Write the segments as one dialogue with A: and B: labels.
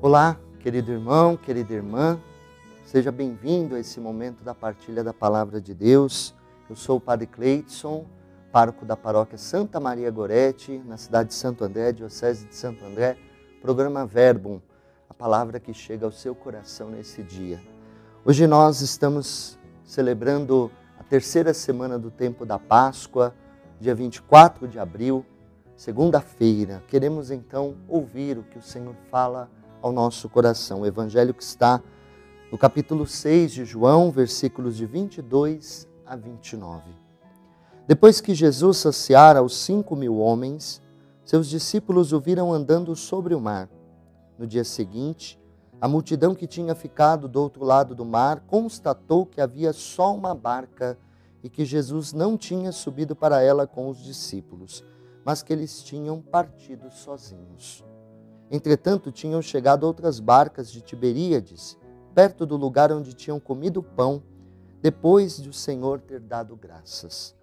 A: Olá, querido irmão, querida irmã, seja bem-vindo a esse momento da partilha da Palavra de Deus. Eu sou o Padre Cleidson, pároco da paróquia Santa Maria Gorete, na cidade de Santo André, Diocese de Santo André, programa Verbum, a palavra que chega ao seu coração nesse dia. Hoje nós estamos celebrando a terceira semana do tempo da Páscoa, dia 24 de abril, segunda-feira. Queremos então ouvir o que o Senhor fala ao nosso coração. O evangelho que está no capítulo 6 de João, versículos de 22 a 29. Depois que Jesus saciara os cinco mil homens, seus discípulos o viram andando sobre o mar. No dia seguinte, a multidão que tinha ficado do outro lado do mar constatou que havia só uma barca e que Jesus não tinha subido para ela com os discípulos, mas que eles tinham partido sozinhos. Entretanto, tinham chegado outras barcas de Tiberíades, perto do lugar onde tinham comido pão, depois de o Senhor ter dado graças.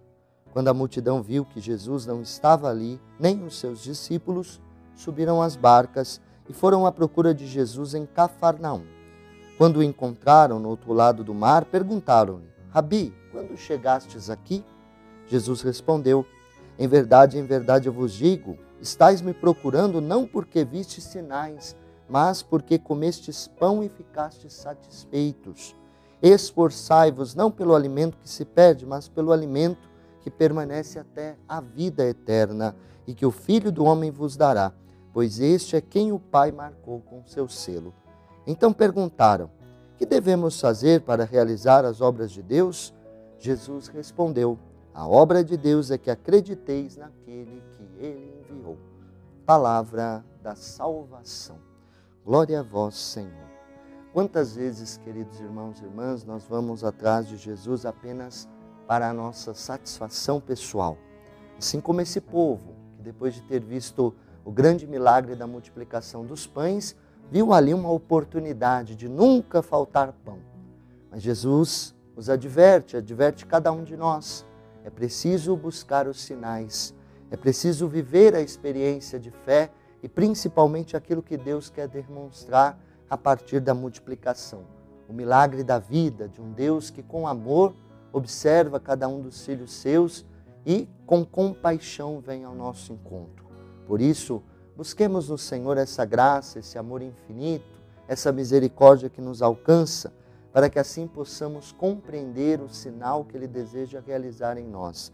A: Quando a multidão viu que Jesus não estava ali, nem os seus discípulos, subiram às barcas e foram à procura de Jesus em Cafarnaum. Quando o encontraram no outro lado do mar, perguntaram-lhe: Rabi, quando chegastes aqui? Jesus respondeu: Em verdade, em verdade eu vos digo, Estais me procurando não porque vistes sinais, mas porque comestes pão e ficastes satisfeitos. Esforçai-vos não pelo alimento que se perde, mas pelo alimento que permanece até a vida eterna, e que o Filho do Homem vos dará, pois este é quem o Pai marcou com seu selo. Então perguntaram: Que devemos fazer para realizar as obras de Deus? Jesus respondeu: A obra de Deus é que acrediteis naquele que ele enviou. Palavra da salvação. Glória a vós, Senhor. Quantas vezes, queridos irmãos e irmãs, nós vamos atrás de Jesus apenas para a nossa satisfação pessoal? Assim como esse povo, que depois de ter visto o grande milagre da multiplicação dos pães, viu ali uma oportunidade de nunca faltar pão. Mas Jesus os adverte, adverte cada um de nós. É preciso buscar os sinais é preciso viver a experiência de fé e principalmente aquilo que Deus quer demonstrar a partir da multiplicação. O milagre da vida de um Deus que, com amor, observa cada um dos filhos seus e, com compaixão, vem ao nosso encontro. Por isso, busquemos no Senhor essa graça, esse amor infinito, essa misericórdia que nos alcança, para que assim possamos compreender o sinal que Ele deseja realizar em nós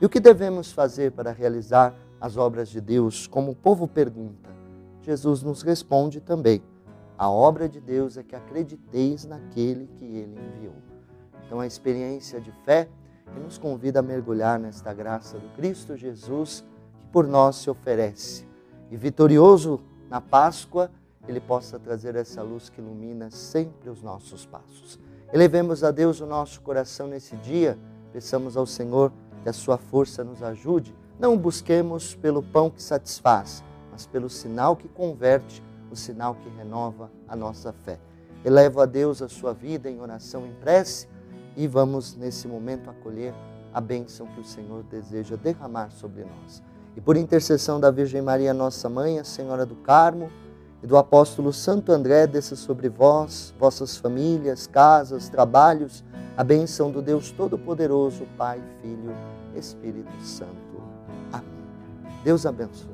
A: e o que devemos fazer para realizar as obras de Deus? Como o povo pergunta, Jesus nos responde também: a obra de Deus é que acrediteis naquele que ele enviou. Então, a experiência de fé que nos convida a mergulhar nesta graça do Cristo Jesus que por nós se oferece. E vitorioso na Páscoa, ele possa trazer essa luz que ilumina sempre os nossos passos. Elevemos a Deus o nosso coração nesse dia, peçamos ao Senhor que a sua força nos ajude. Não busquemos pelo pão que satisfaz, mas pelo sinal que converte, o sinal que renova a nossa fé. Elevo a Deus a sua vida em oração, em prece e vamos nesse momento acolher a bênção que o Senhor deseja derramar sobre nós. E por intercessão da Virgem Maria, nossa mãe, a Senhora do Carmo, e do apóstolo Santo André, desça sobre vós, vossas famílias, casas, trabalhos, a bênção do Deus Todo-Poderoso, Pai, Filho, Espírito Santo. Amém. Deus abençoe.